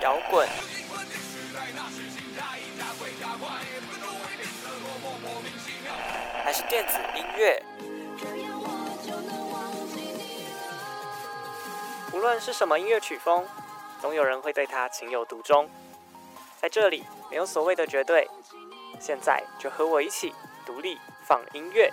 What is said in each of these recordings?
摇滚，还是电子音乐？无论是什么音乐曲风，总有人会对它情有独钟。在这里，没有所谓的绝对。现在就和我一起独立放音乐。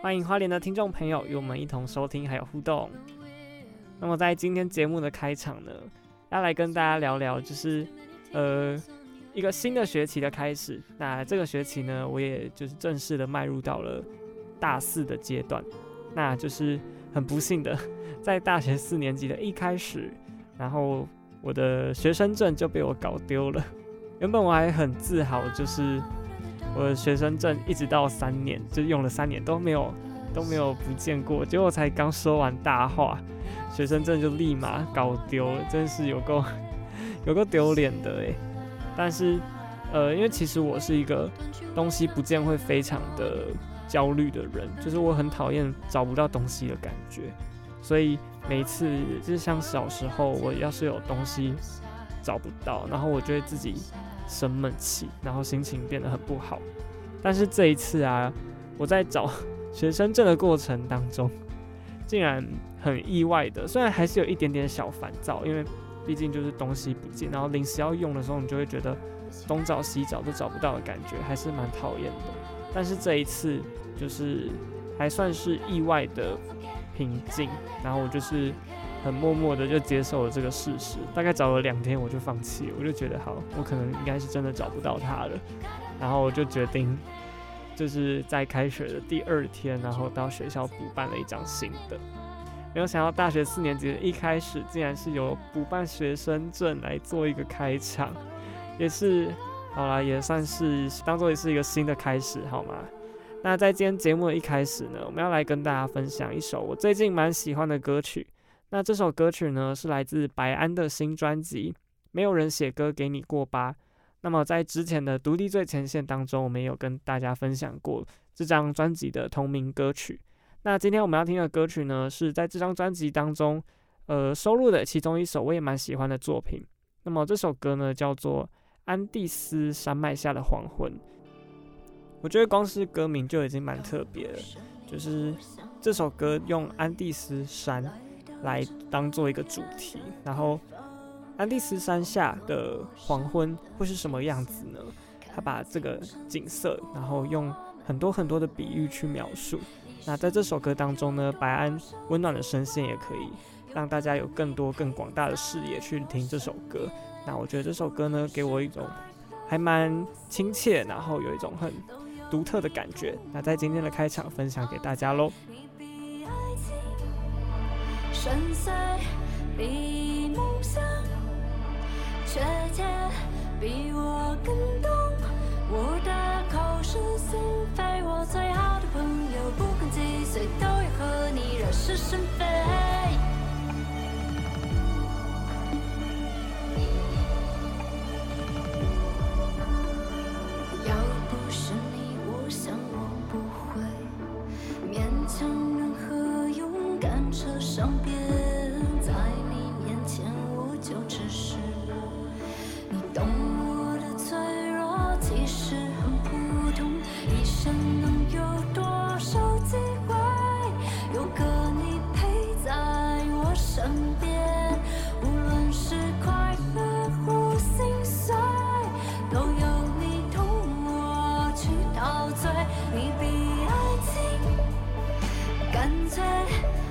欢迎花莲的听众朋友与我们一同收听还有互动。那么在今天节目的开场呢，要来跟大家聊聊，就是呃一个新的学期的开始。那这个学期呢，我也就是正式的迈入到了大四的阶段。那就是很不幸的，在大学四年级的一开始，然后我的学生证就被我搞丢了。原本我还很自豪，就是。我的学生证一直到三年，就用了三年都没有都没有不见过，结果才刚说完大话，学生证就立马搞丢了，真是有够 有够丢脸的诶。但是呃，因为其实我是一个东西不见会非常的焦虑的人，就是我很讨厌找不到东西的感觉，所以每次就是像小时候，我要是有东西找不到，然后我就会自己。生闷气，然后心情变得很不好。但是这一次啊，我在找 学生证的过程当中，竟然很意外的，虽然还是有一点点小烦躁，因为毕竟就是东西不见，然后临时要用的时候，你就会觉得东找西找都找不到的感觉，还是蛮讨厌的。但是这一次就是还算是意外的平静，然后我就是。很默默的就接受了这个事实，大概找了两天我就放弃，我就觉得好，我可能应该是真的找不到他了，然后我就决定，就是在开学的第二天，然后到学校补办了一张新的。没有想到大学四年级的一开始，竟然是由补办学生证来做一个开场，也是好啦，也算是当做也是一个新的开始，好吗？那在今天节目的一开始呢，我们要来跟大家分享一首我最近蛮喜欢的歌曲。那这首歌曲呢，是来自白安的新专辑《没有人写歌给你过吧》。那么在之前的独立最前线当中，我们有跟大家分享过这张专辑的同名歌曲。那今天我们要听的歌曲呢，是在这张专辑当中，呃，收录的其中一首我也蛮喜欢的作品。那么这首歌呢，叫做《安第斯山脉下的黄昏》。我觉得光是歌名就已经蛮特别了，就是这首歌用安第斯山。来当做一个主题，然后安第斯山下的黄昏会是什么样子呢？他把这个景色，然后用很多很多的比喻去描述。那在这首歌当中呢，白安温暖的声线也可以让大家有更多更广大的视野去听这首歌。那我觉得这首歌呢，给我一种还蛮亲切，然后有一种很独特的感觉。那在今天的开场分享给大家喽。深邃比梦想确切，比我更懂我的口是心非。我最好的朋友，不管几岁，都要和你惹是生非。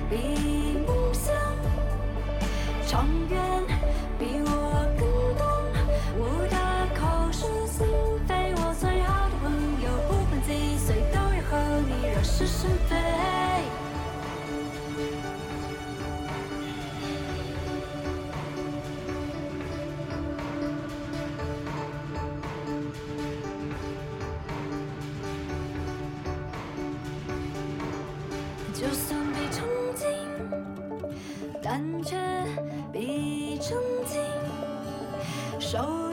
比梦想长远。感觉比曾经熟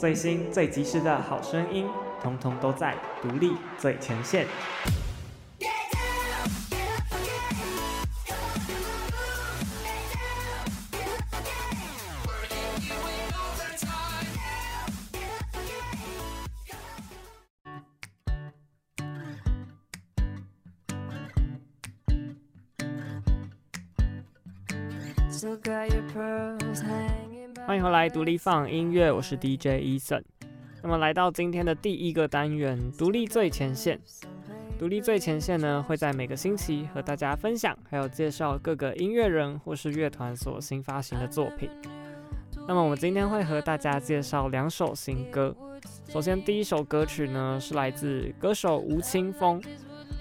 最新最及时的好声音，通通都在独立最前线。独立放音乐，我是 DJ Eason。那么来到今天的第一个单元，独立最前线。独立最前线呢，会在每个星期和大家分享，还有介绍各个音乐人或是乐团所新发行的作品。那么我们今天会和大家介绍两首新歌。首先第一首歌曲呢，是来自歌手吴青峰。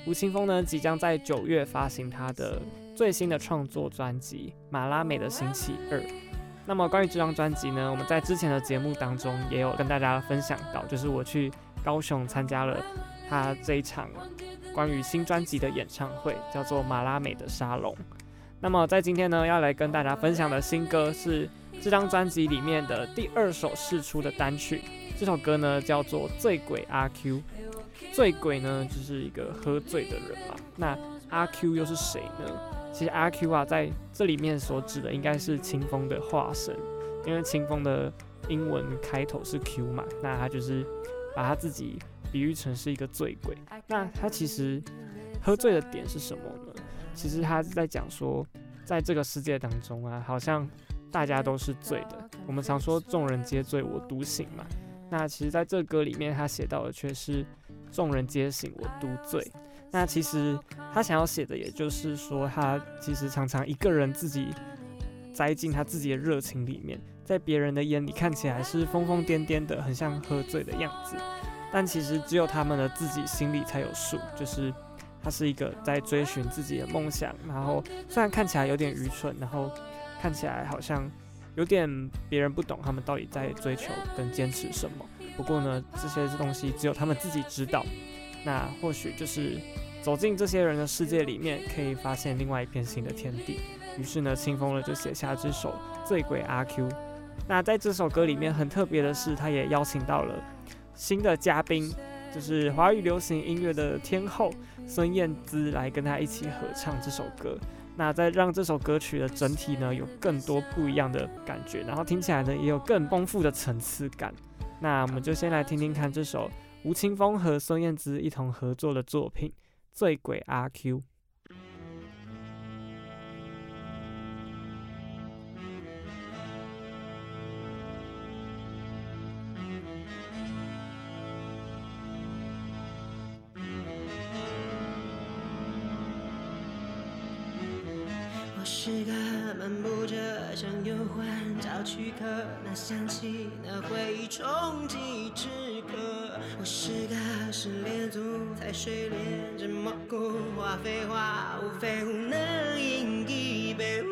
吴青峰呢，即将在九月发行他的最新的创作专辑《马拉美的星期二》。那么关于这张专辑呢，我们在之前的节目当中也有跟大家分享到，就是我去高雄参加了他这一场关于新专辑的演唱会，叫做《马拉美的沙龙》。那么在今天呢，要来跟大家分享的新歌是这张专辑里面的第二首试出的单曲，这首歌呢叫做《醉鬼阿 Q》。醉鬼呢就是一个喝醉的人嘛，那阿 Q 又是谁呢？其实阿 Q 啊，在这里面所指的应该是清风的化身，因为清风的英文开头是 Q 嘛，那他就是把他自己比喻成是一个醉鬼。那他其实喝醉的点是什么呢？其实他在讲说，在这个世界当中啊，好像大家都是醉的。我们常说众人皆醉我独醒嘛，那其实在这歌里面他写到的却是众人皆醒我独醉。那其实他想要写的，也就是说，他其实常常一个人自己栽进他自己的热情里面，在别人的眼里看起来是疯疯癫癫的，很像喝醉的样子。但其实只有他们的自己心里才有数，就是他是一个在追寻自己的梦想，然后虽然看起来有点愚蠢，然后看起来好像有点别人不懂他们到底在追求跟坚持什么。不过呢，这些东西只有他们自己知道。那或许就是走进这些人的世界里面，可以发现另外一片新的天地。于是呢，青峰呢就写下这首《醉鬼阿 Q》。那在这首歌里面很特别的是，他也邀请到了新的嘉宾，就是华语流行音乐的天后孙燕姿来跟他一起合唱这首歌。那再让这首歌曲的整体呢有更多不一样的感觉，然后听起来呢也有更丰富的层次感。那我们就先来听听看这首。吴青峰和孙燕姿一同合作的作品《醉鬼阿 Q》。我是个漫步着像忧患找躯壳，那香气，那回忆冲击之。我是个失恋族，在睡莲这蘑菇话废话无非无能饮一杯。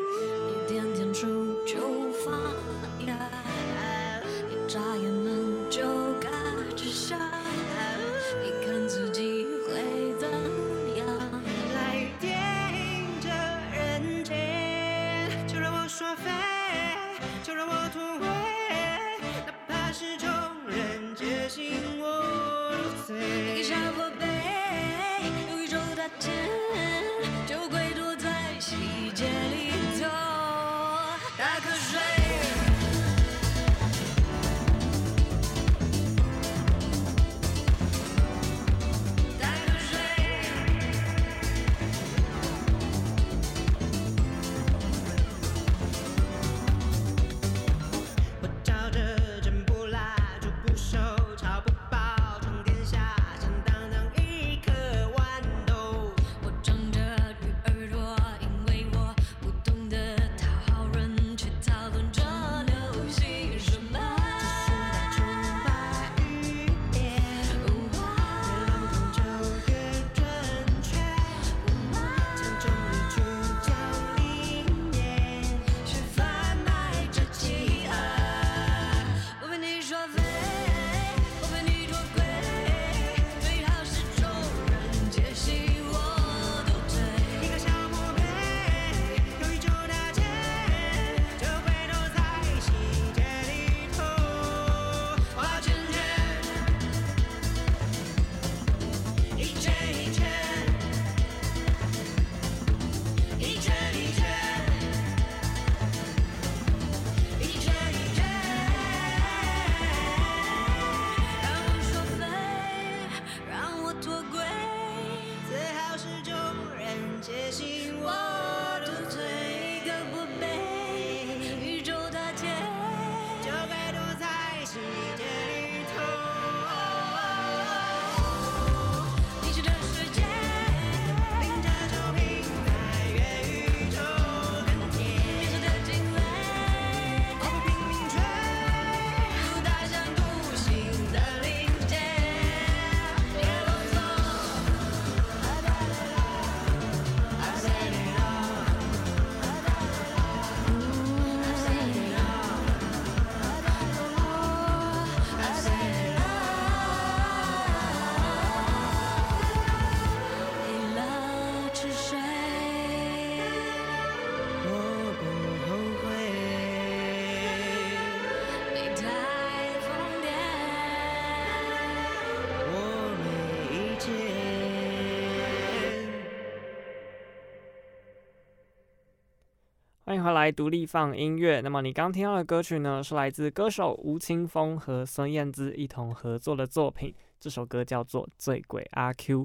欢迎回来，独立放音乐。那么你刚听到的歌曲呢，是来自歌手吴青峰和孙燕姿一同合作的作品。这首歌叫做《醉鬼阿 Q》。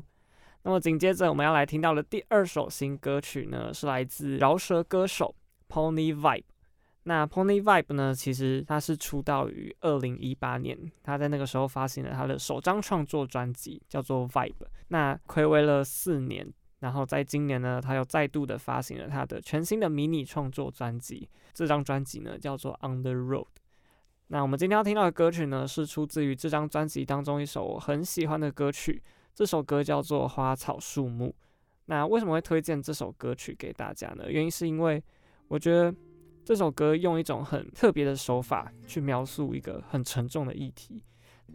那么紧接着我们要来听到的第二首新歌曲呢，是来自饶舌歌手 Pony Vibe。那 Pony Vibe 呢，其实他是出道于二零一八年，他在那个时候发行了他的首张创作专辑，叫做 Vibe。那暌违了四年。然后在今年呢，他又再度的发行了他的全新的迷你创作专辑。这张专辑呢叫做《On the Road》。那我们今天要听到的歌曲呢，是出自于这张专辑当中一首我很喜欢的歌曲。这首歌叫做《花草树木》。那为什么会推荐这首歌曲给大家呢？原因是因为我觉得这首歌用一种很特别的手法去描述一个很沉重的议题，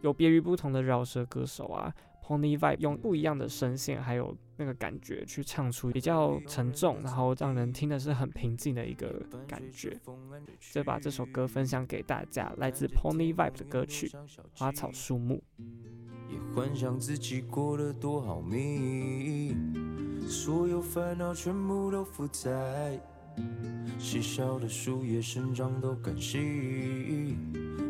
有别于不同的饶舌歌手啊。Pony Vibe 用不一样的声线，还有那个感觉去唱出比较沉重，然后让人听的是很平静的一个感觉。就把这首歌分享给大家，来自 Pony Vibe 的歌曲《花草树木》。也幻想自己过得多好命，所有烦恼全部都负债，细小的树叶生长都感性，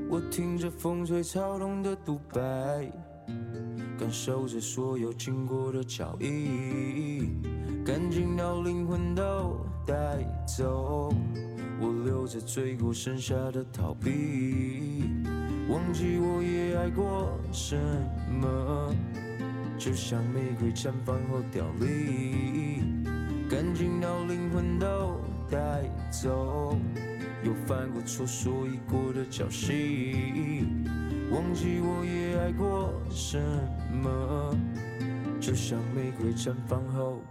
我听着风吹草动的独白。感受着所有经过的脚印，干净到灵魂都带走。我留着最后剩下的逃避，忘记我也爱过什么，就像玫瑰绽放后凋零，干净到灵魂都带走。又犯过错，所以过的侥幸。忘记我也爱过什么，就像玫瑰绽放后。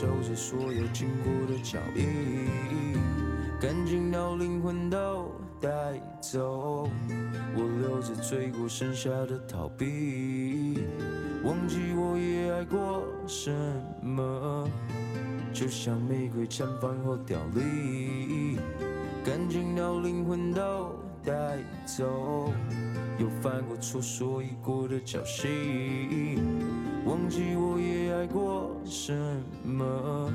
守着所有经过的脚印，干净到灵魂都带走。我留着罪过剩下的逃避，忘记我也爱过什么，就像玫瑰绽放后凋零，干净到灵魂都带走。又犯过错，所以过的侥幸，忘记我也爱过什么。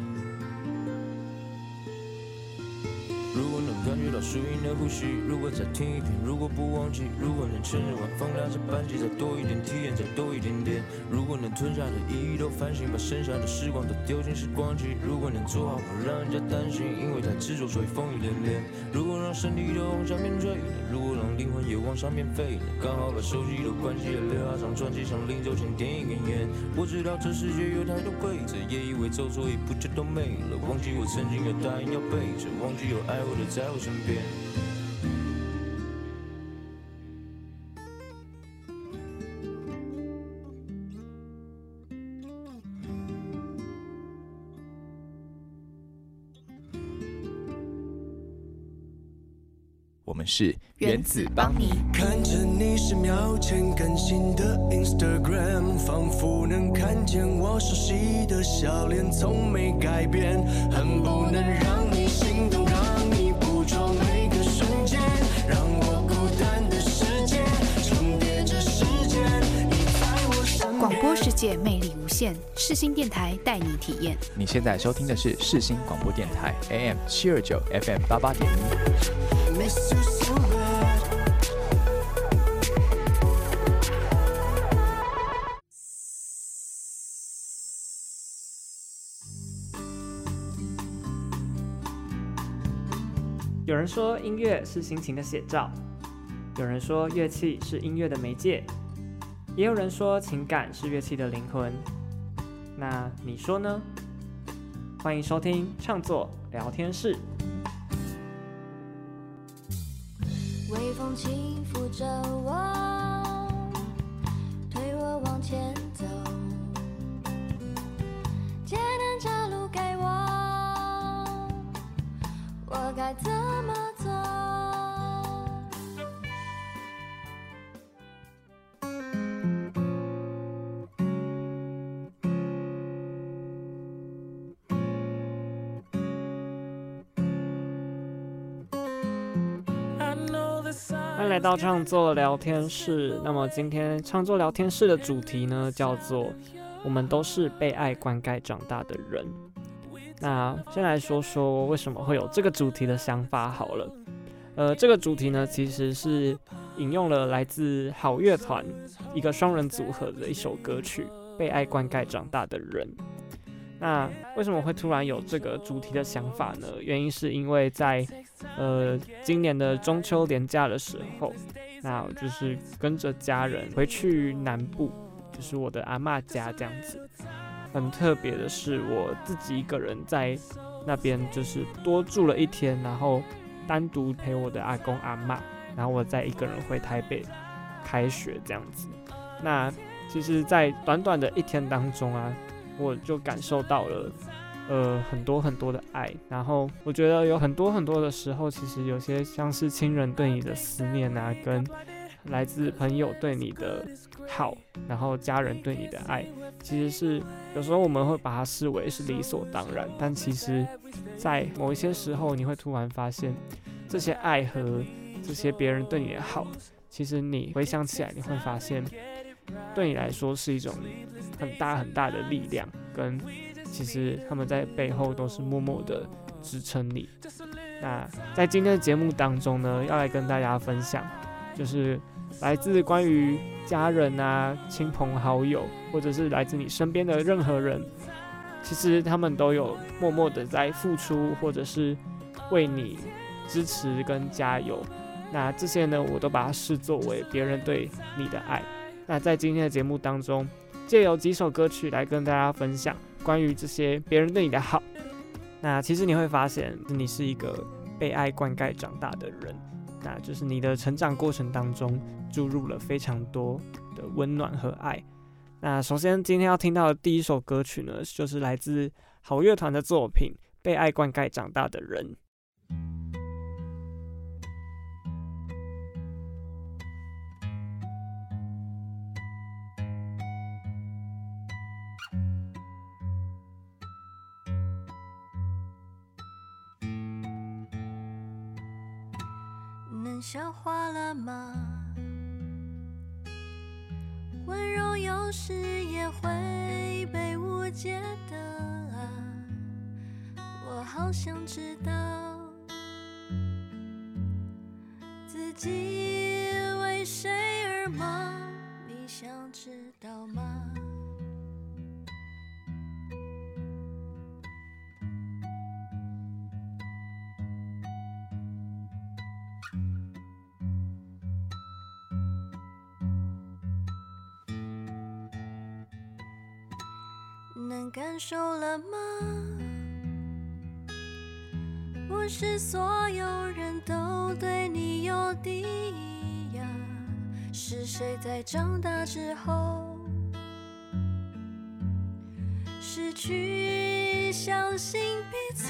如果能感觉到树荫的呼吸，如果再听一遍，如果不忘记，如果能趁着晚风拉着班机再多一点体验，再多一点点。如果能吞下的一忆都反省，把剩下的时光都丢进时光机。如果能做好不让人家担心，因为太执着所以风雨连连。如果让身体都往下面坠，如果灵魂也往上面飞，刚好把手机都关机，留下张专辑，像临走前点一根烟。我知道这世界有太多规则，也以为走错一步就都没了。忘记我曾经有答应要背着，忘记有爱。我的在我身边。们是原子邦尼。看着你十秒前更新的 Instagram，仿佛能看见我熟悉的笑脸，从没改变，恨不能让你心动。广播世界魅力无限，世新电台带你体验。你现在收听的是世新广播电台 AM 七二九 FM 八八点一。有人说音乐是心情的写照，有人说乐器是音乐的媒介。也有人说情感是乐器的灵魂，那你说呢？欢迎收听创作聊天室。微风轻抚着我，推我往前走，艰难着路给我，我该怎么来到创作聊天室，那么今天创作聊天室的主题呢，叫做“我们都是被爱灌溉长大的人”。那先来说说为什么会有这个主题的想法好了。呃，这个主题呢，其实是引用了来自好乐团一个双人组合的一首歌曲《被爱灌溉长大的人》。那为什么会突然有这个主题的想法呢？原因是因为在呃今年的中秋连假的时候，那我就是跟着家人回去南部，就是我的阿嬷家这样子。很特别的是，我自己一个人在那边就是多住了一天，然后单独陪我的阿公阿嬷，然后我再一个人回台北开学这样子。那其实，在短短的一天当中啊。我就感受到了，呃，很多很多的爱。然后我觉得有很多很多的时候，其实有些像是亲人对你的思念啊，跟来自朋友对你的好，然后家人对你的爱，其实是有时候我们会把它视为是理所当然。但其实，在某一些时候，你会突然发现，这些爱和这些别人对你的好，其实你回想起来，你会发现。对你来说是一种很大很大的力量，跟其实他们在背后都是默默的支撑你。那在今天的节目当中呢，要来跟大家分享，就是来自关于家人啊、亲朋好友，或者是来自你身边的任何人，其实他们都有默默的在付出，或者是为你支持跟加油。那这些呢，我都把它视作为别人对你的爱。那在今天的节目当中，借由几首歌曲来跟大家分享关于这些别人对你的好。那其实你会发现，你是一个被爱灌溉长大的人。那就是你的成长过程当中注入了非常多的温暖和爱。那首先今天要听到的第一首歌曲呢，就是来自好乐团的作品《被爱灌溉长大的人》。消化了吗？温柔有时也会被误解的啊，我好想知道自己能感受了吗？不是所有人都对你有敌意呀。是谁在长大之后失去相信彼此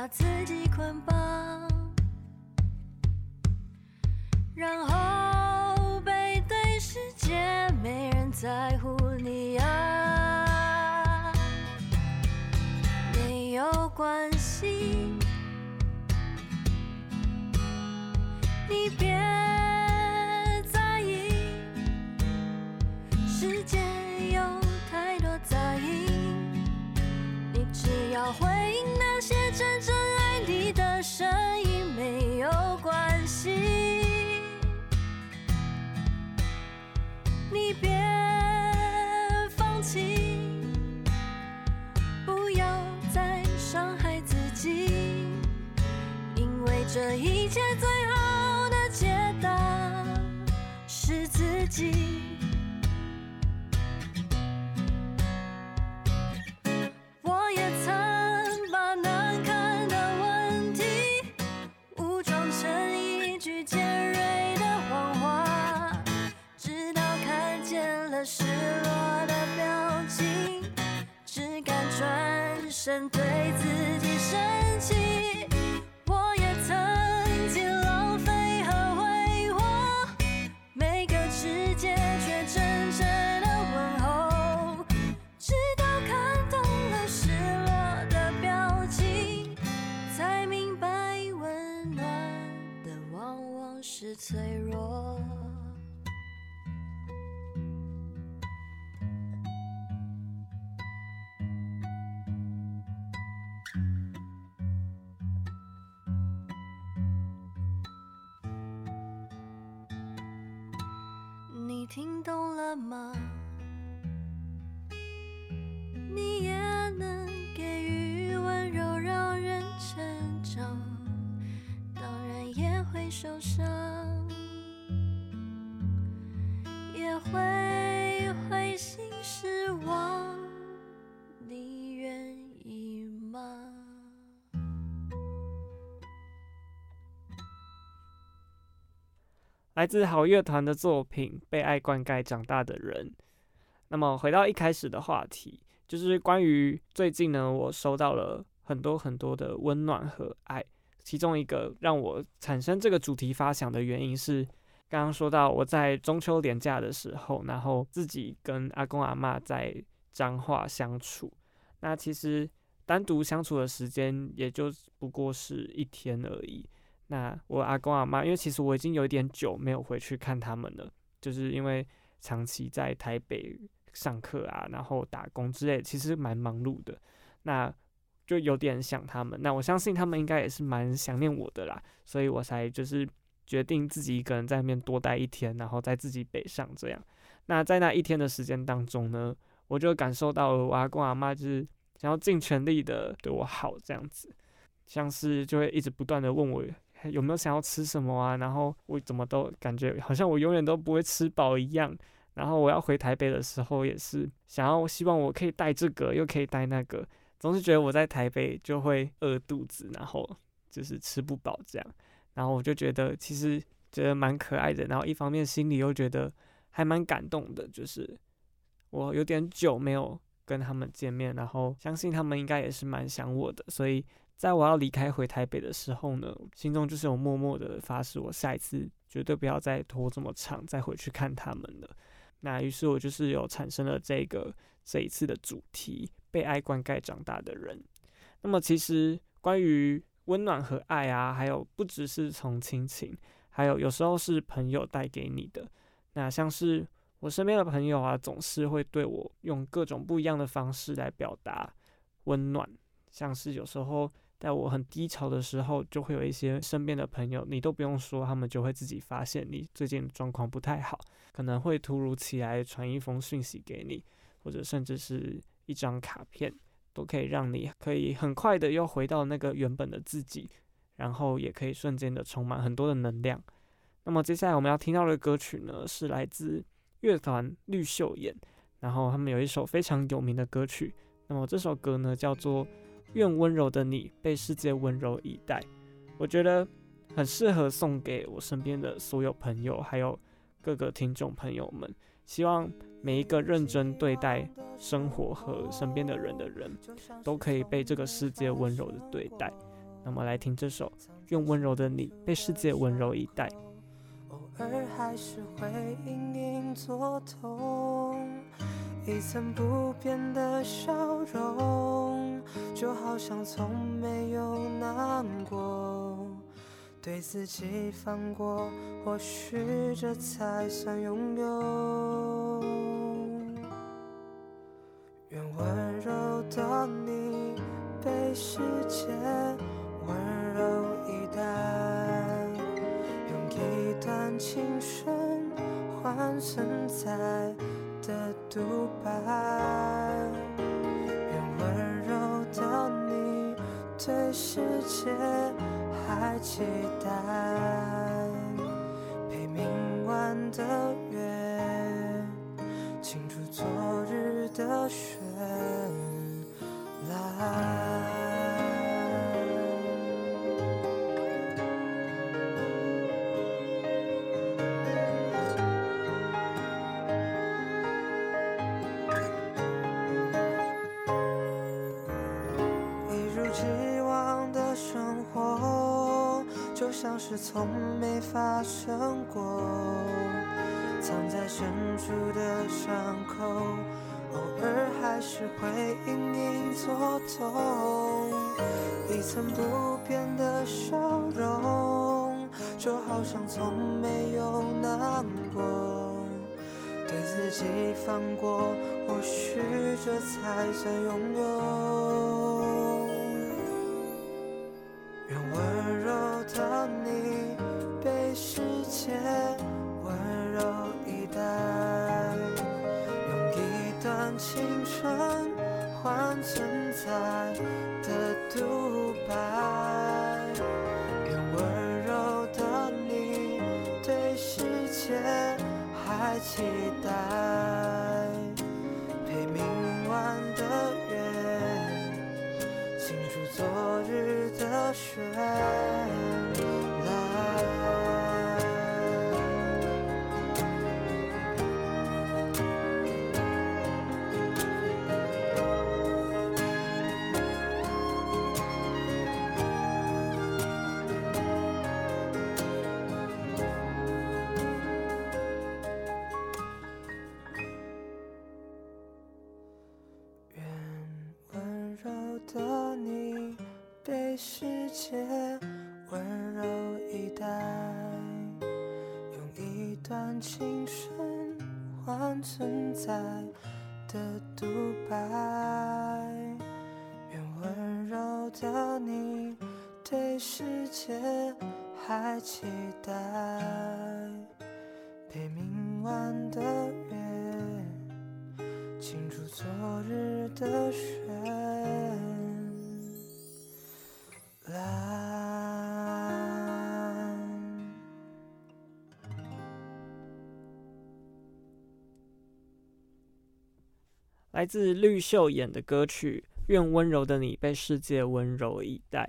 把自己捆绑，然后背对世界，没人在乎。对自己生气，我也曾经浪费和挥霍，每个指节却真诚的问候，直到看懂了失落的表情，才明白温暖的往往是脆弱。听懂了吗？来自好乐团的作品《被爱灌溉长大的人》。那么回到一开始的话题，就是关于最近呢，我收到了很多很多的温暖和爱。其中一个让我产生这个主题发想的原因是，刚刚说到我在中秋连假的时候，然后自己跟阿公阿嬷在彰化相处。那其实单独相处的时间也就不过是一天而已。那我阿公阿妈，因为其实我已经有点久没有回去看他们了，就是因为长期在台北上课啊，然后打工之类，其实蛮忙碌的，那就有点想他们。那我相信他们应该也是蛮想念我的啦，所以我才就是决定自己一个人在那边多待一天，然后再自己北上这样。那在那一天的时间当中呢，我就感受到了我阿公阿妈就是想要尽全力的对我好这样子，像是就会一直不断的问我。有没有想要吃什么啊？然后我怎么都感觉好像我永远都不会吃饱一样。然后我要回台北的时候，也是想要希望我可以带这个，又可以带那个，总是觉得我在台北就会饿肚子，然后就是吃不饱这样。然后我就觉得其实觉得蛮可爱的，然后一方面心里又觉得还蛮感动的，就是我有点久没有跟他们见面，然后相信他们应该也是蛮想我的，所以。在我要离开回台北的时候呢，心中就是有默默的发誓，我下一次绝对不要再拖这么长，再回去看他们了。那于是我就是有产生了这个这一次的主题：被爱灌溉长大的人。那么其实关于温暖和爱啊，还有不只是从亲情，还有有时候是朋友带给你的。那像是我身边的朋友啊，总是会对我用各种不一样的方式来表达温暖，像是有时候。在我很低潮的时候，就会有一些身边的朋友，你都不用说，他们就会自己发现你最近状况不太好，可能会突如其来传一封讯息给你，或者甚至是一张卡片，都可以让你可以很快的又回到那个原本的自己，然后也可以瞬间的充满很多的能量。那么接下来我们要听到的歌曲呢，是来自乐团绿秀眼，然后他们有一首非常有名的歌曲，那么这首歌呢叫做。愿温柔的你被世界温柔以待，我觉得很适合送给我身边的所有朋友，还有各个听众朋友们。希望每一个认真对待生活和身边的人的人，都可以被这个世界温柔的对待。那么来听这首《愿温柔的你被世界温柔以待》。而还是会隐隐作痛，一成不变的笑容。就好像从没有难过，对自己放过，或许这才算拥有。愿温柔的你被世界温柔以待，段青春换存在的独白温柔。的你对世界还期待，像是从没发生过，藏在深处的伤口，偶尔还是会隐隐作痛。一成不变的笑容，就好像从没有难过。对自己放过，或许这才算拥有。存在的独白，愿温柔的你对世界还期待，陪明晚的月，倾注昨日的雪。世界温柔以待，用一段青春换存在的独白，愿温柔的你对世界还期待。来自绿秀演的歌曲《愿温柔的你被世界温柔以待》。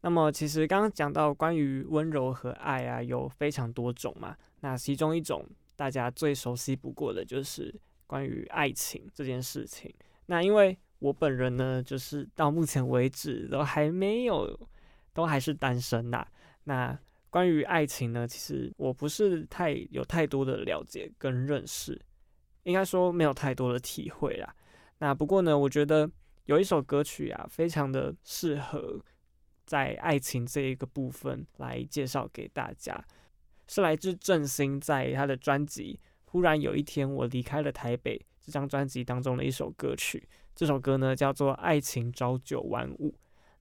那么，其实刚刚讲到关于温柔和爱啊，有非常多种嘛。那其中一种大家最熟悉不过的就是关于爱情这件事情。那因为我本人呢，就是到目前为止都还没有，都还是单身呐。那关于爱情呢，其实我不是太有太多的了解跟认识。应该说没有太多的体会啦。那不过呢，我觉得有一首歌曲啊，非常的适合在爱情这一个部分来介绍给大家，是来自郑兴在他的专辑《忽然有一天我离开了台北》这张专辑当中的一首歌曲。这首歌呢叫做《爱情朝九晚五》。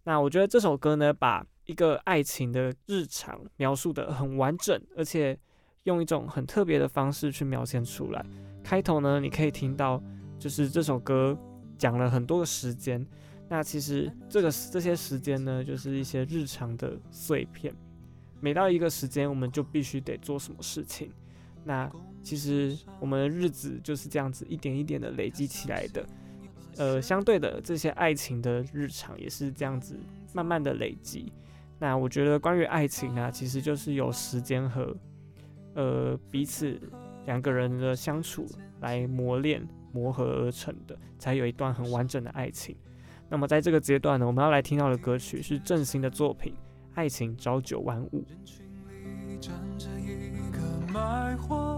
那我觉得这首歌呢，把一个爱情的日常描述得很完整，而且用一种很特别的方式去描现出来。开头呢，你可以听到，就是这首歌讲了很多个时间。那其实这个这些时间呢，就是一些日常的碎片。每到一个时间，我们就必须得做什么事情。那其实我们的日子就是这样子一点一点的累积起来的。呃，相对的，这些爱情的日常也是这样子慢慢的累积。那我觉得关于爱情啊，其实就是有时间和呃彼此。两个人的相处来磨练、磨合而成的，才有一段很完整的爱情。那么在这个阶段呢，我们要来听到的歌曲是郑兴的作品《爱情朝九晚五》。人群里站着一个卖货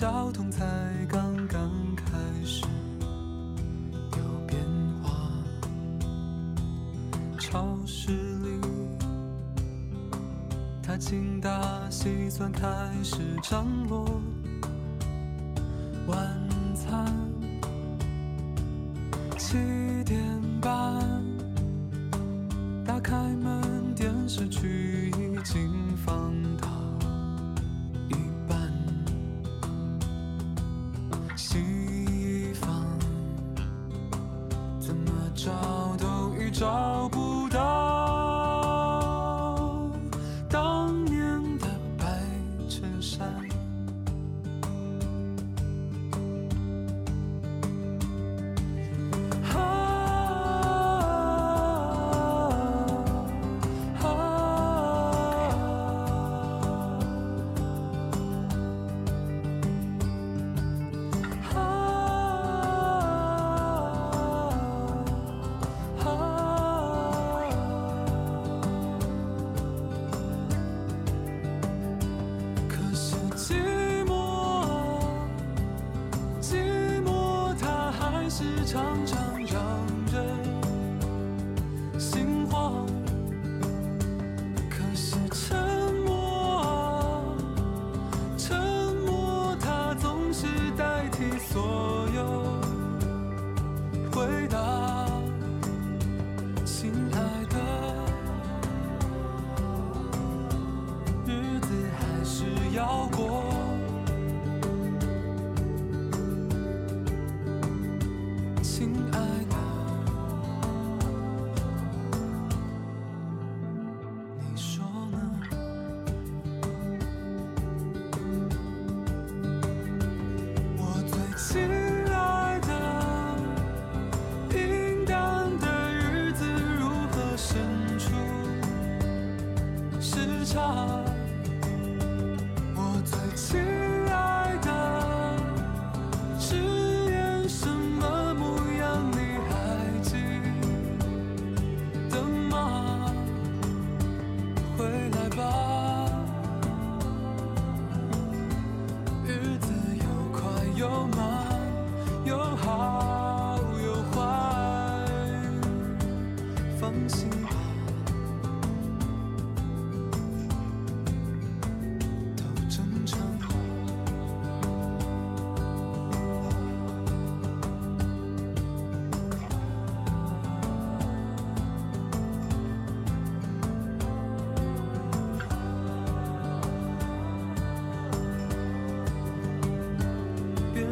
交通才刚刚开始有变化，超市里，他精打细算开始张罗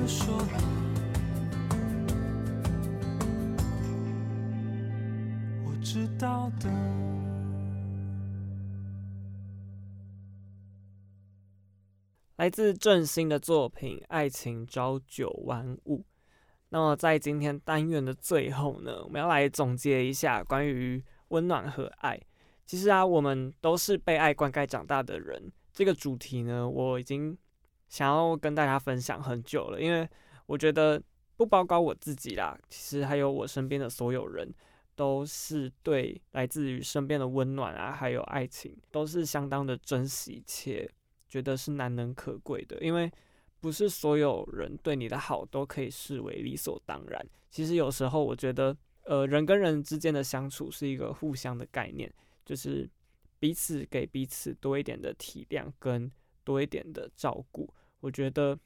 说，我知道的。来自郑兴的作品《爱情朝九晚五》。那么在今天单元的最后呢，我们要来总结一下关于温暖和爱。其实啊，我们都是被爱灌溉长大的人。这个主题呢，我已经想要跟大家分享很久了，因为我觉得不包括我自己啦，其实还有我身边的所有人，都是对来自于身边的温暖啊，还有爱情，都是相当的珍惜且觉得是难能可贵的。因为不是所有人对你的好都可以视为理所当然。其实有时候我觉得，呃，人跟人之间的相处是一个互相的概念。就是彼此给彼此多一点的体谅跟多一点的照顾。我觉得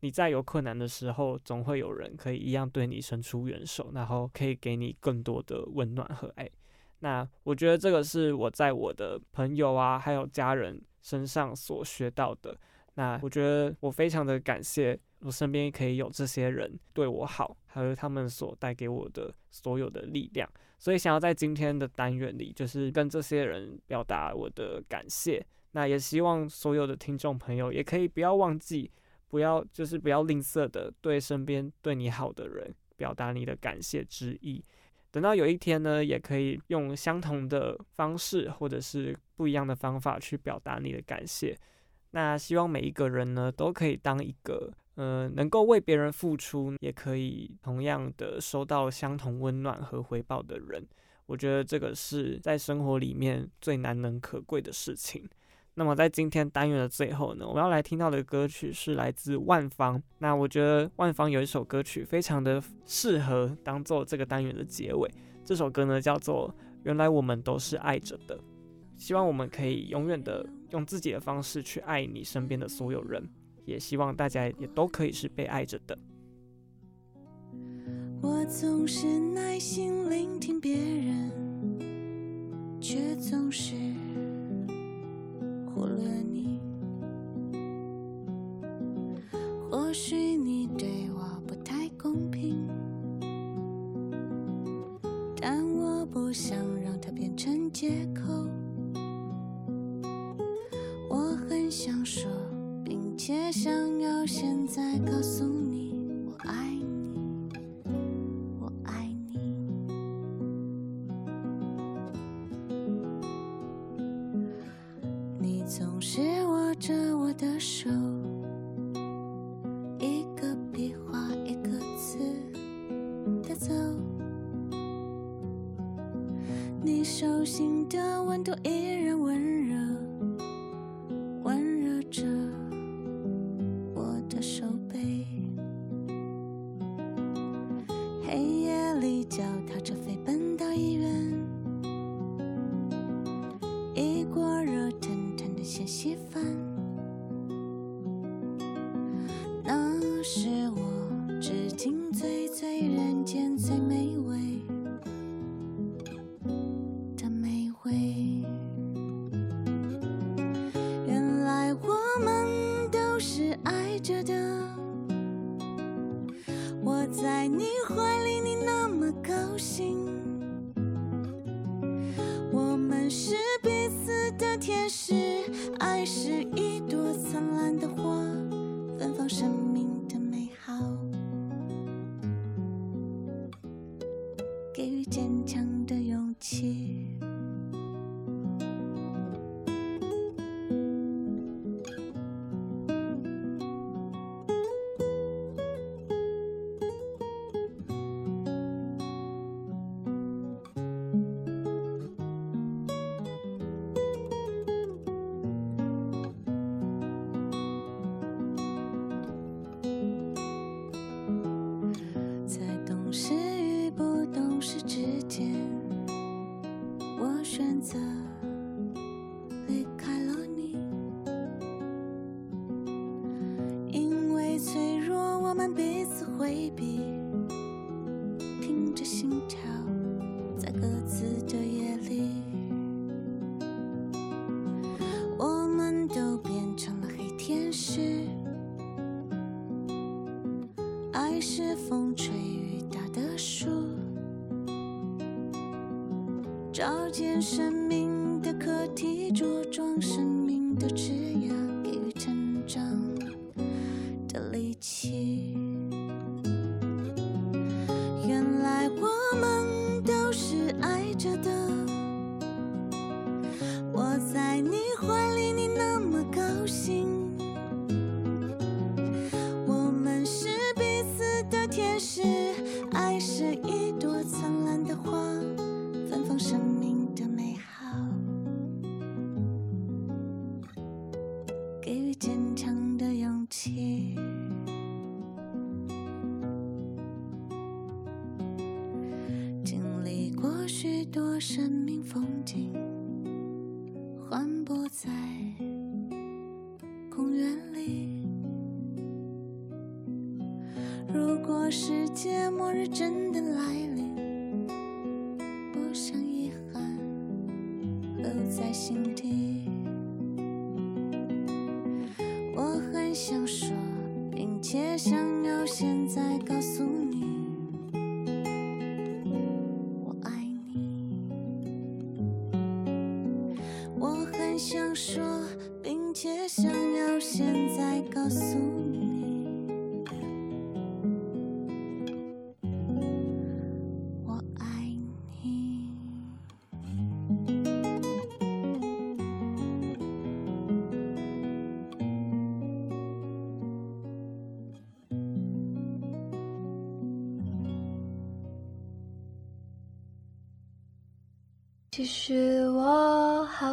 你在有困难的时候，总会有人可以一样对你伸出援手，然后可以给你更多的温暖和爱。那我觉得这个是我在我的朋友啊，还有家人身上所学到的。那我觉得我非常的感谢，我身边可以有这些人对我好，还有他们所带给我的所有的力量。所以想要在今天的单元里，就是跟这些人表达我的感谢。那也希望所有的听众朋友也可以不要忘记，不要就是不要吝啬的对身边对你好的人表达你的感谢之意。等到有一天呢，也可以用相同的方式或者是不一样的方法去表达你的感谢。那希望每一个人呢，都可以当一个。呃，能够为别人付出，也可以同样的收到相同温暖和回报的人，我觉得这个是在生活里面最难能可贵的事情。那么在今天单元的最后呢，我们要来听到的歌曲是来自万芳。那我觉得万芳有一首歌曲非常的适合当做这个单元的结尾，这首歌呢叫做《原来我们都是爱着的》。希望我们可以永远的用自己的方式去爱你身边的所有人。也希望大家也都可以是被爱着的。我总是耐心聆听别人，却总是除了你。或许你对我不太公平，但我不想让它变成借口。我很想说。并且想要现在告诉你，天使，爱是一朵灿烂的花，芬芳什么？生命风景，环泊在公园里。如果世界末日真的来临，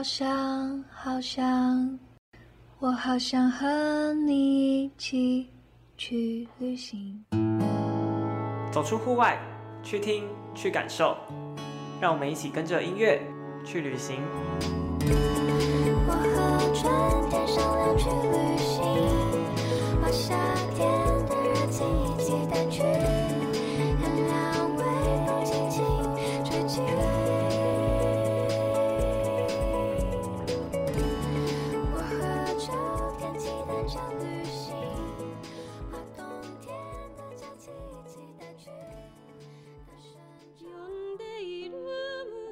好想好想，我好想和你一起去旅行。走出户外，去听，去感受，让我们一起跟着音乐去旅行。我和春天商量去旅行，把夏天的热情一起带去，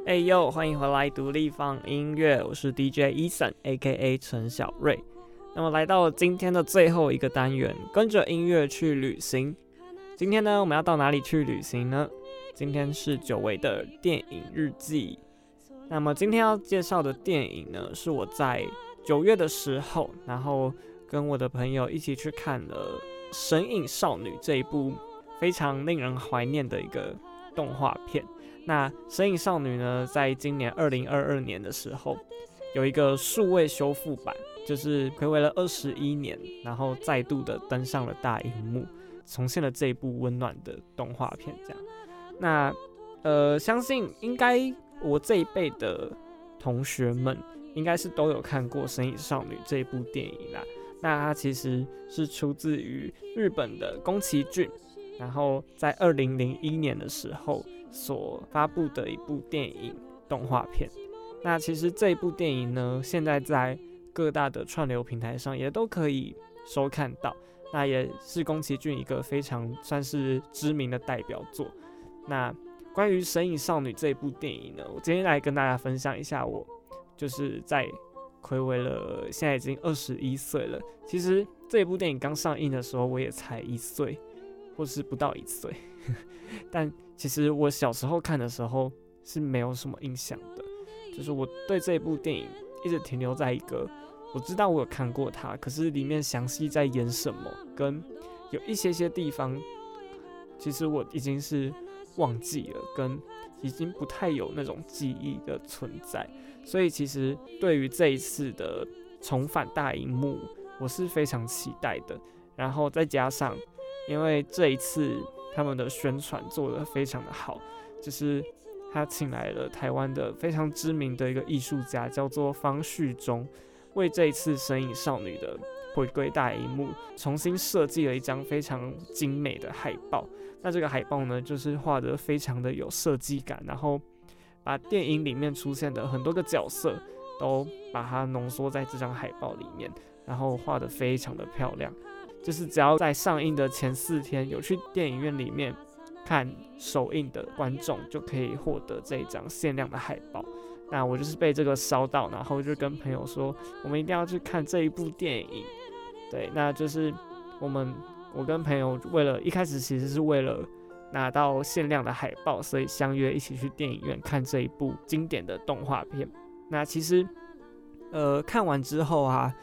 哎呦，欢迎回来独立放音乐，我是 DJ Eason，A.K.A. 陈小瑞。那么来到了今天的最后一个单元，跟着音乐去旅行。今天呢，我们要到哪里去旅行呢？今天是久违的电影日记。那么今天要介绍的电影呢，是我在九月的时候，然后跟我的朋友一起去看了《神隐少女》这一部非常令人怀念的一个动画片。那《神隐少女》呢，在今年二零二二年的时候，有一个数位修复版，就是睽违了二十一年，然后再度的登上了大荧幕，重现了这一部温暖的动画片。这样，那呃，相信应该我这一辈的同学们，应该是都有看过《神隐少女》这一部电影啦。那它其实是出自于日本的宫崎骏，然后在二零零一年的时候。所发布的一部电影动画片，那其实这一部电影呢，现在在各大的串流平台上也都可以收看到。那也是宫崎骏一个非常算是知名的代表作。那关于《神隐少女》这一部电影呢，我今天来跟大家分享一下，我就是在睽违了现在已经二十一岁了。其实这一部电影刚上映的时候，我也才一岁，或是不到一岁。但其实我小时候看的时候是没有什么印象的，就是我对这部电影一直停留在一个我知道我有看过它，可是里面详细在演什么，跟有一些些地方，其实我已经是忘记了，跟已经不太有那种记忆的存在，所以其实对于这一次的重返大荧幕，我是非常期待的。然后再加上，因为这一次。他们的宣传做得非常的好，就是他请来了台湾的非常知名的一个艺术家，叫做方旭中，为这一次《神隐少女》的回归大荧幕重新设计了一张非常精美的海报。那这个海报呢，就是画得非常的有设计感，然后把电影里面出现的很多个角色都把它浓缩在这张海报里面，然后画得非常的漂亮。就是只要在上映的前四天有去电影院里面看首映的观众，就可以获得这一张限量的海报。那我就是被这个烧到，然后就跟朋友说，我们一定要去看这一部电影。对，那就是我们我跟朋友为了一开始其实是为了拿到限量的海报，所以相约一起去电影院看这一部经典的动画片。那其实，呃，看完之后啊，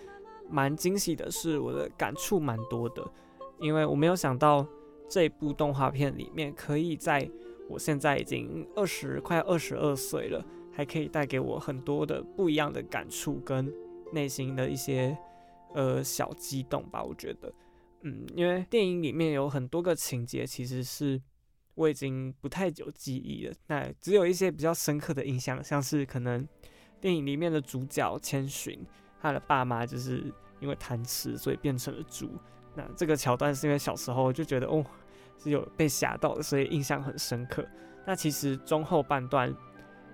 蛮惊喜的是，我的感触蛮多的，因为我没有想到这部动画片里面可以在我现在已经二十快二十二岁了。还可以带给我很多的不一样的感触跟内心的一些呃小激动吧，我觉得，嗯，因为电影里面有很多个情节，其实是我已经不太有记忆了，那只有一些比较深刻的印象，像是可能电影里面的主角千寻，他的爸妈就是因为贪吃，所以变成了猪，那这个桥段是因为小时候就觉得哦是有被吓到的，所以印象很深刻。那其实中后半段。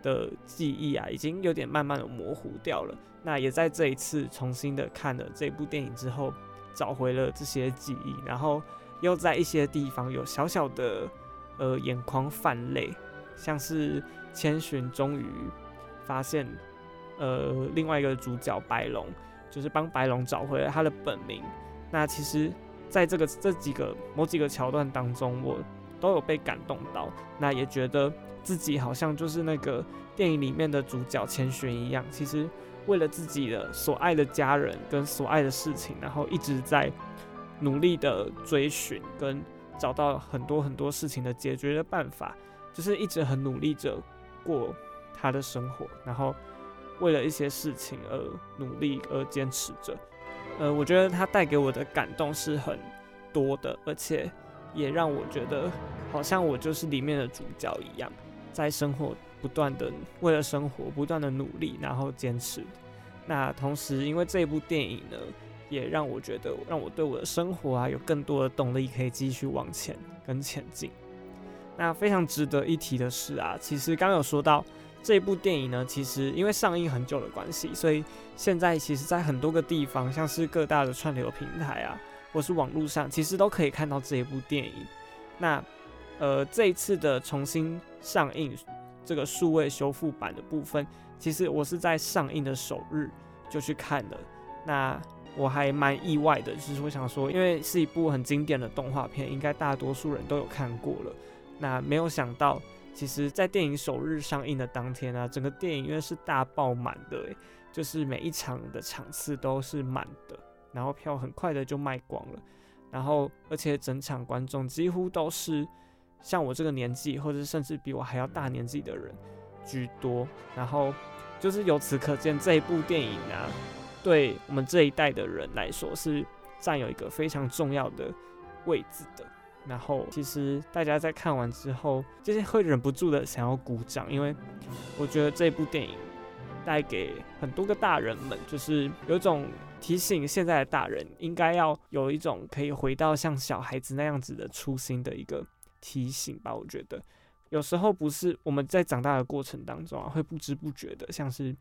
的记忆啊，已经有点慢慢的模糊掉了。那也在这一次重新的看了这部电影之后，找回了这些记忆，然后又在一些地方有小小的呃眼眶泛泪，像是千寻终于发现呃另外一个主角白龙，就是帮白龙找回了他的本名。那其实在这个这几个某几个桥段当中，我都有被感动到，那也觉得。自己好像就是那个电影里面的主角千寻一样，其实为了自己的所爱的家人跟所爱的事情，然后一直在努力的追寻跟找到很多很多事情的解决的办法，就是一直很努力着过他的生活，然后为了一些事情而努力而坚持着。呃，我觉得他带给我的感动是很多的，而且也让我觉得好像我就是里面的主角一样。在生活不断的为了生活不断的努力，然后坚持。那同时，因为这部电影呢，也让我觉得让我对我的生活啊有更多的动力，可以继续往前跟前进。那非常值得一提的是啊，其实刚有说到这部电影呢，其实因为上映很久的关系，所以现在其实在很多个地方，像是各大的串流平台啊，或是网络上，其实都可以看到这一部电影。那呃，这一次的重新上映这个数位修复版的部分，其实我是在上映的首日就去看了。那我还蛮意外的，就是我想说，因为是一部很经典的动画片，应该大多数人都有看过了。那没有想到，其实，在电影首日上映的当天啊，整个电影院是大爆满的，就是每一场的场次都是满的，然后票很快的就卖光了，然后而且整场观众几乎都是。像我这个年纪，或者甚至比我还要大年纪的人居多，然后就是由此可见，这一部电影啊，对我们这一代的人来说是占有一个非常重要的位置的。然后其实大家在看完之后，就是会忍不住的想要鼓掌，因为我觉得这部电影带给很多个大人们，就是有一种提醒现在的大人应该要有一种可以回到像小孩子那样子的初心的一个。提醒吧，我觉得有时候不是我们在长大的过程当中啊，会不知不觉的像是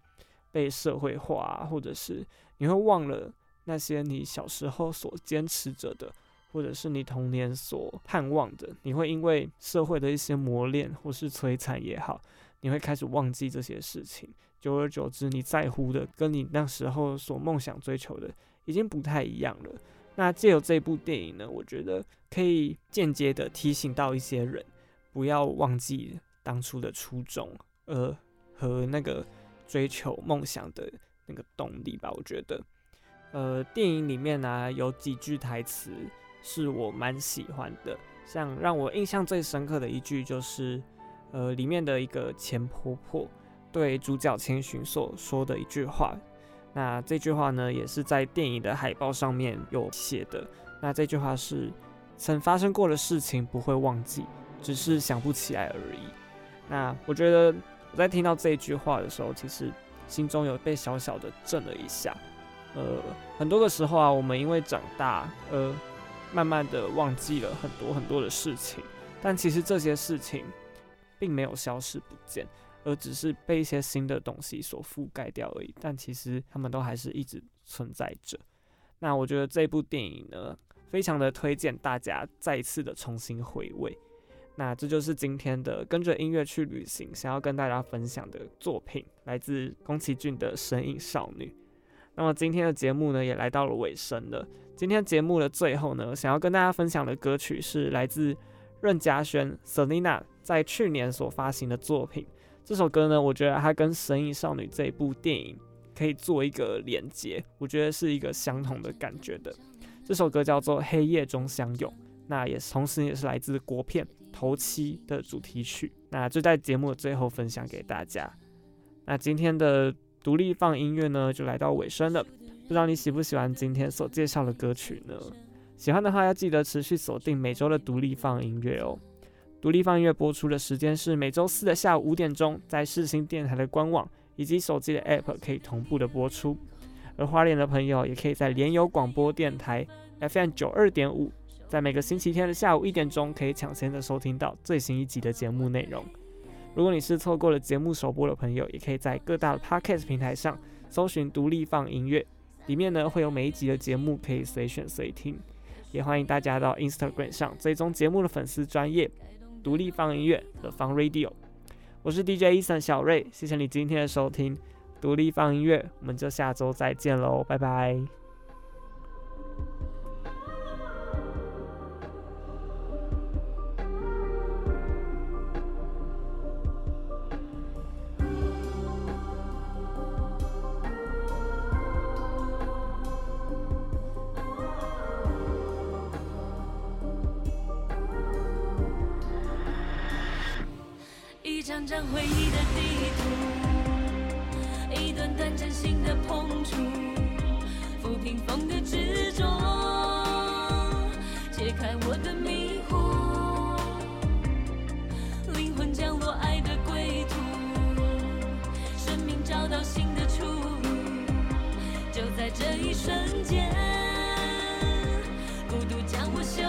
被社会化，或者是你会忘了那些你小时候所坚持着的，或者是你童年所盼望的，你会因为社会的一些磨练或是摧残也好，你会开始忘记这些事情。久而久之，你在乎的跟你那时候所梦想追求的已经不太一样了。那借由这部电影呢，我觉得可以间接的提醒到一些人，不要忘记当初的初衷，呃，和那个追求梦想的那个动力吧。我觉得，呃，电影里面呢、有几句台词是我蛮喜欢的，像让我印象最深刻的一句就是，呃，里面的一个钱婆婆对主角千寻所说的一句话。那这句话呢，也是在电影的海报上面有写的。那这句话是：曾发生过的事情不会忘记，只是想不起来而已。那我觉得我在听到这句话的时候，其实心中有被小小的震了一下。呃，很多的时候啊，我们因为长大，呃，慢慢的忘记了很多很多的事情，但其实这些事情并没有消失不见。而只是被一些新的东西所覆盖掉而已，但其实他们都还是一直存在着。那我觉得这部电影呢，非常的推荐大家再一次的重新回味。那这就是今天的跟着音乐去旅行，想要跟大家分享的作品，来自宫崎骏的《神隐少女》。那么今天的节目呢，也来到了尾声了。今天节目的最后呢，想要跟大家分享的歌曲是来自任家萱 Selina 在去年所发行的作品。这首歌呢，我觉得它跟《神隐少女》这部电影可以做一个连接，我觉得是一个相同的感觉的。这首歌叫做《黑夜中相拥》，那也同时也是来自国片《头七》的主题曲。那就在节目的最后分享给大家。那今天的独立放音乐呢，就来到尾声了。不知道你喜不喜欢今天所介绍的歌曲呢？喜欢的话要记得持续锁定每周的独立放音乐哦。独立放音乐播出的时间是每周四的下午五点钟，在世新电台的官网以及手机的 App 可以同步的播出。而花莲的朋友也可以在联友广播电台 FM 九二点五，在每个星期天的下午一点钟，可以抢先的收听到最新一集的节目内容。如果你是错过了节目首播的朋友，也可以在各大的 Podcast 平台上搜寻独立放音乐，里面呢会有每一集的节目可以随选随听。也欢迎大家到 Instagram 上追踪节目的粉丝专业独立放音乐的放 Radio。我是 DJ Eason 小瑞，谢谢你今天的收听。独立放音乐，我们就下周再见喽，拜拜。张张回忆的地图。一段段真心的碰触，抚平风的执着，解开我的迷惑，灵魂降落爱的归途，生命找到新的出路，就在这一瞬间，孤独将我修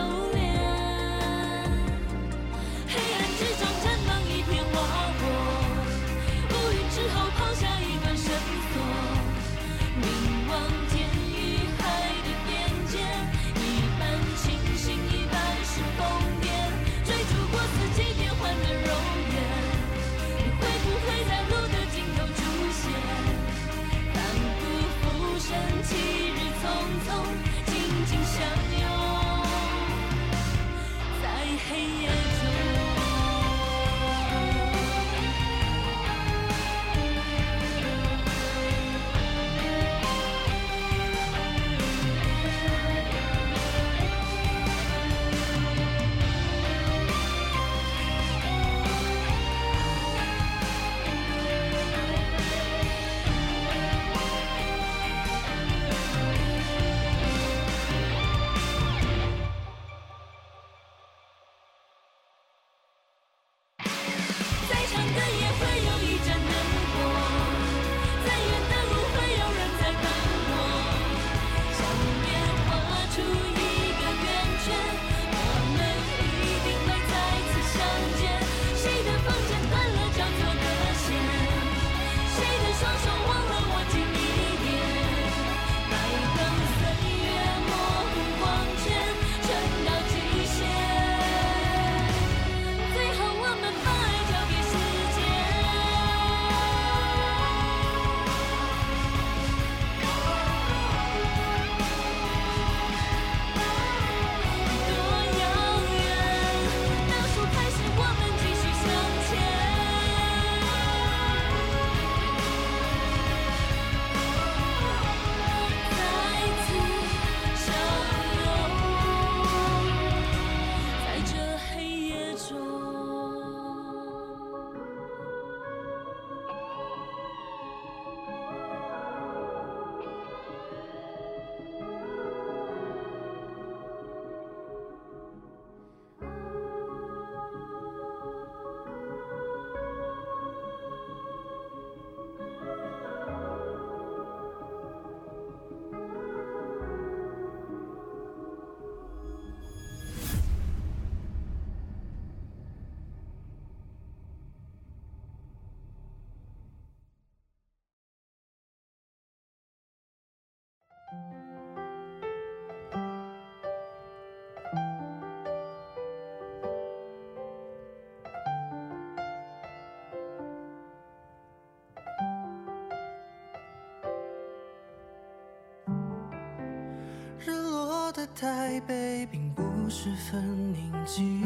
台北并不十分宁静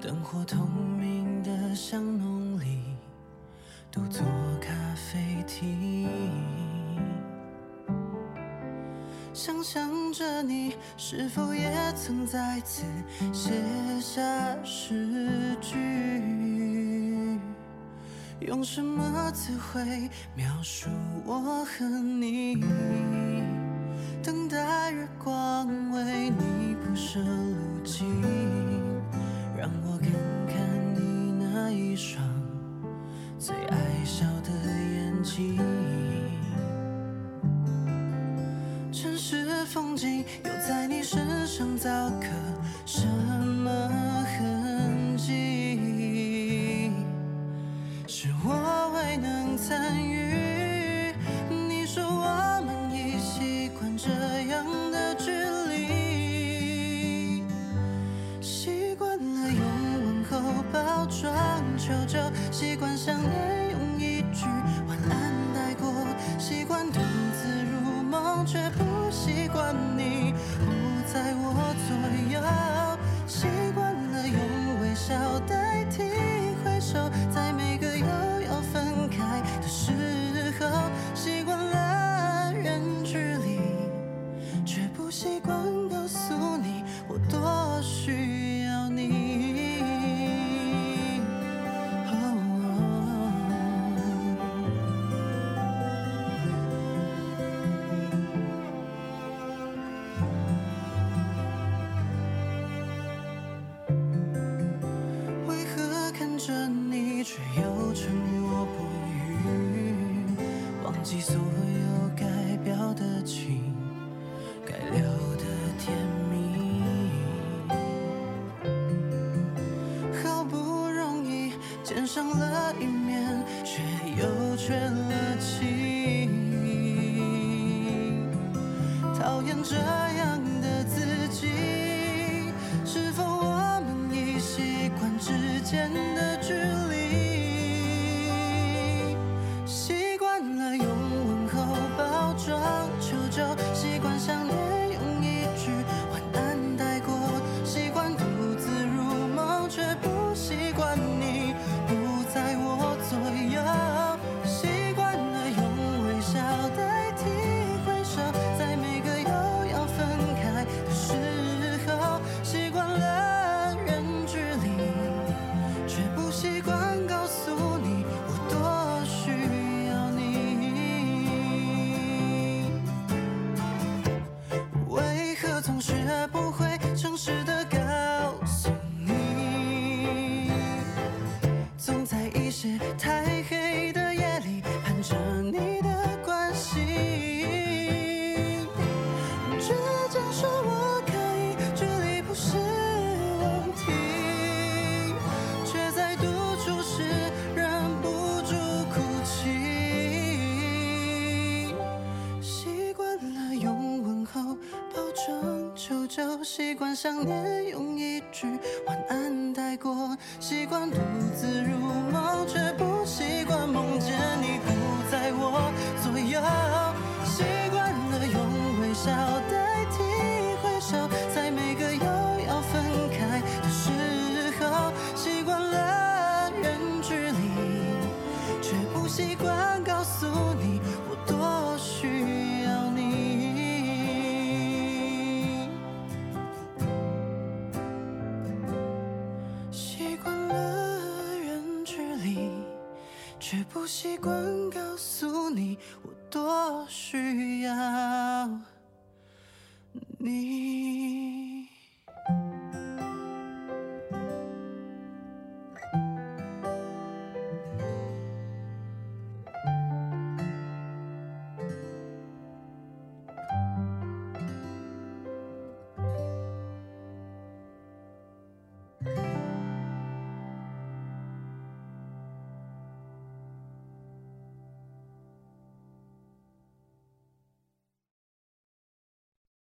灯火通明的巷弄里独坐咖啡厅想象着你是否也曾在此写下诗句。用什么词汇描述我和你？等待月光为你铺设路径。习惯想念。习惯